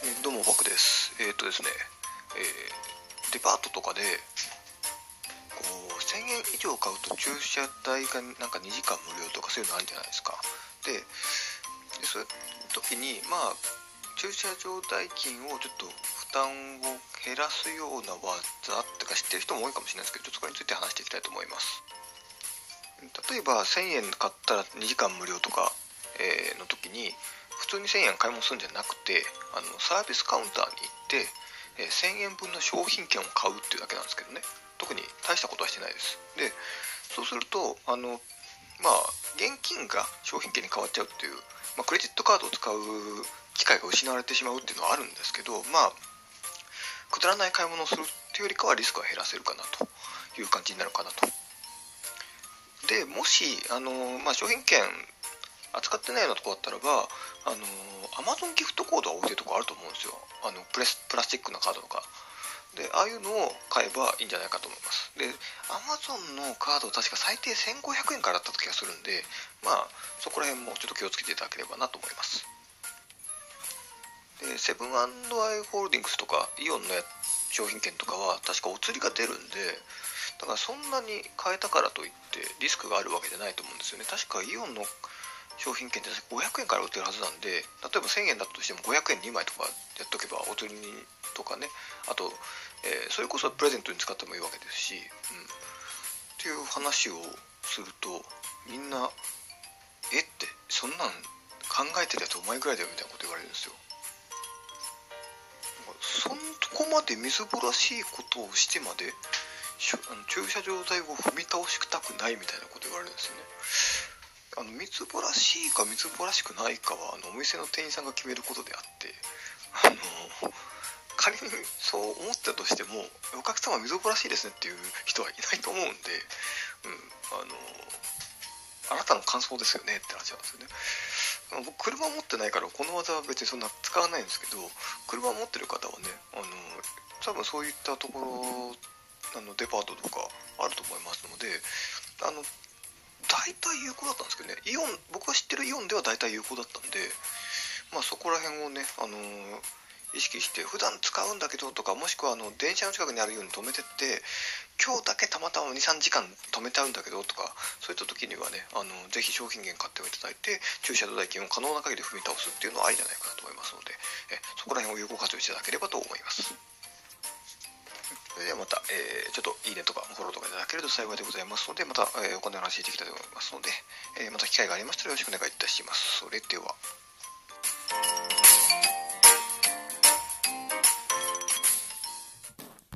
えどうも僕です。えっ、ー、とですね、えー、デパートとかでこう1000円以上買うと駐車代がなんか2時間無料とかそういうのあるじゃないですか。でそういう時にまあ駐車場代金をちょっと負担を減らすような技ってか知ってる人も多いかもしれないですけどちょっとそれについて話していきたいと思います。例えば1000円買ったら2時間無料とか、えー、の時に普通に1000円買い物するんじゃなくてあのサービスカウンターに行って、え、1000円分の商品券を買うっていうだけなんですけどね。特に大したことはしてないです。でそうするとあのまあ現金が商品券に変わっちゃうっていう、まあ、クレジットカードを使う機会が失われてしまうっていうのはあるんですけどまあくだらない買い物をするっていうよりかはリスクは減らせるかなという感じになるかなと。でもしあの、まあ、商品券扱ってないようなとこだったらばあのアマゾンギフトコードは置いてるとこあると思うんですよ。あのプレスプラスチックなカードとか。でああいうのを買えばいいんじゃないかと思います。でアマゾンのカード確か最低1500円からだった気がするんでまあそこら辺もちょっと気をつけていただければなと思います。でセブンアイ・ホールディングスとかイオンの商品券とかは確かお釣りが出るんでだからそんなに変えたからといってリスクがあるわけじゃないと思うんですよね。確かイオンの商品券って500円から売ってるはずなんで例えば1000円だとしても500円2枚とかやっとけばお釣りにとかね。あと、えー、それこそプレゼントに使ってもいいわけですし、うん、っていう話をするとみんな「えっ?」てそんなん考えてるやつお前ぐらいだよみたいなこと言われるんですよ。そんとこまでみずぼらしいことをしてまで駐車場代を踏み倒したくないみたいなこと言われるんですよね。あのみつぼらしいかみつぼらしくないかはあのお店の店員さんが決めることであってあの仮にそう思ったとしてもお客様みずぼらしいですねっていう人はいないと思うんで、うん、あのあなたの感想ですよねって話なんですよね。僕車持ってないからこの技は別にそんな使わないんですけど車持ってる方はねあの多分そういったところあのデパートとかあると思いますのであの大体有効だったんですけどねイオン僕が知ってるイオンでは大体有効だったんでまあそこら辺をねあの意識して普段使うんだけどとかもしくはあの電車の近くにあるように止めてって今日だけたまたま23時間止めてあるんだけどとかそういった時にはねあのぜひ商品券買っていただいて駐車代金を可能な限り踏み倒すっていうのはありじゃないかなと思いますのでえそこら辺を有効活用していただければと思います。それでまた、えー、ちょっといいねとかフォローとかいただけると幸いでございますので、また、えー、お金の話していきたいと思いますので、えー、また機会がありましたらよろしくお願いいたします。それでは。